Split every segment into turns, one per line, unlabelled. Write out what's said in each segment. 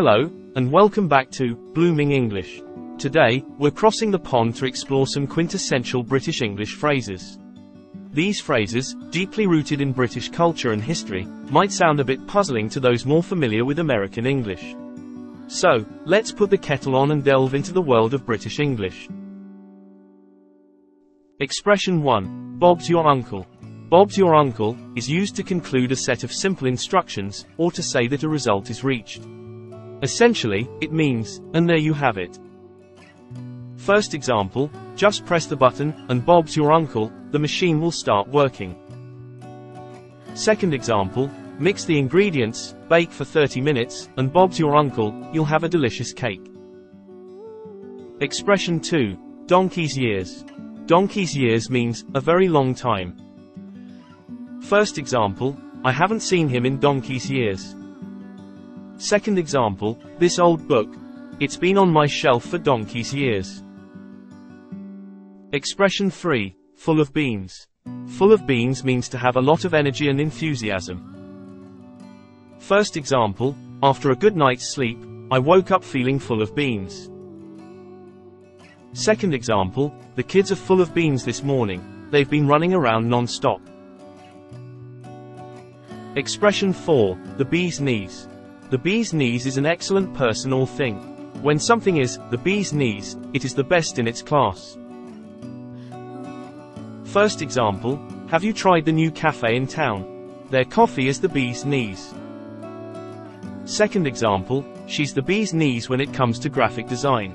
Hello, and welcome back to Blooming English. Today, we're crossing the pond to explore some quintessential British English phrases. These phrases, deeply rooted in British culture and history, might sound a bit puzzling to those more familiar with American English. So, let's put the kettle on and delve into the world of British English. Expression 1. Bob's your uncle. Bob's your uncle is used to conclude a set of simple instructions, or to say that a result is reached. Essentially, it means, and there you have it. First example, just press the button, and Bob's your uncle, the machine will start working. Second example, mix the ingredients, bake for 30 minutes, and Bob's your uncle, you'll have a delicious cake. Expression 2. Donkey's years. Donkey's years means, a very long time. First example, I haven't seen him in donkey's years. Second example, this old book. It's been on my shelf for donkey's years. Expression 3, full of beans. Full of beans means to have a lot of energy and enthusiasm. First example, after a good night's sleep, I woke up feeling full of beans. Second example, the kids are full of beans this morning, they've been running around non-stop. Expression 4, the bee's knees. The bee's knees is an excellent personal thing. When something is the bee's knees, it is the best in its class. First example, have you tried the new cafe in town? Their coffee is the bee's knees. Second example, she's the bee's knees when it comes to graphic design.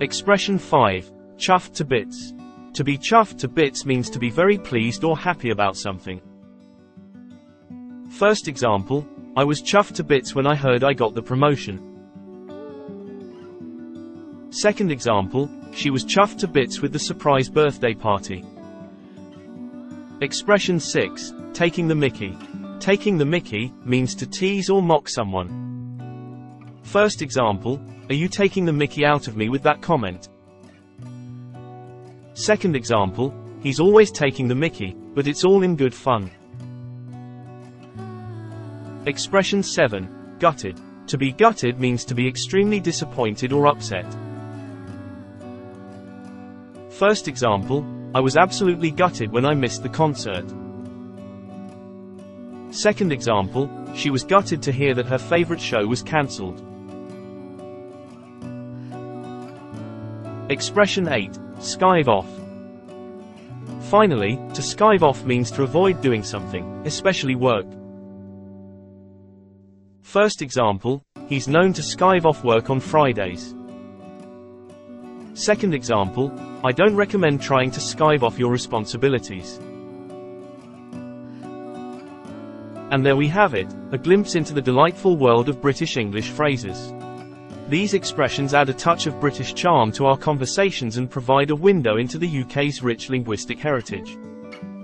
Expression 5. Chuffed to bits. To be chuffed to bits means to be very pleased or happy about something. First example, I was chuffed to bits when I heard I got the promotion. Second example, she was chuffed to bits with the surprise birthday party. Expression 6. Taking the mickey. Taking the mickey means to tease or mock someone. First example, are you taking the mickey out of me with that comment? Second example, he's always taking the mickey, but it's all in good fun. Expression 7. Gutted. To be gutted means to be extremely disappointed or upset. First example, I was absolutely gutted when I missed the concert. Second example, she was gutted to hear that her favorite show was cancelled. Expression 8. Skive off. Finally, to skive off means to avoid doing something, especially work. First example, he's known to skive off work on Fridays. Second example, I don't recommend trying to skive off your responsibilities. And there we have it, a glimpse into the delightful world of British English phrases. These expressions add a touch of British charm to our conversations and provide a window into the UK's rich linguistic heritage.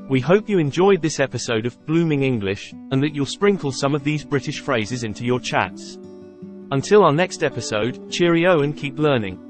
We hope you enjoyed this episode of Blooming English, and that you'll sprinkle some of these British phrases into your chats. Until our next episode, cheerio and keep learning.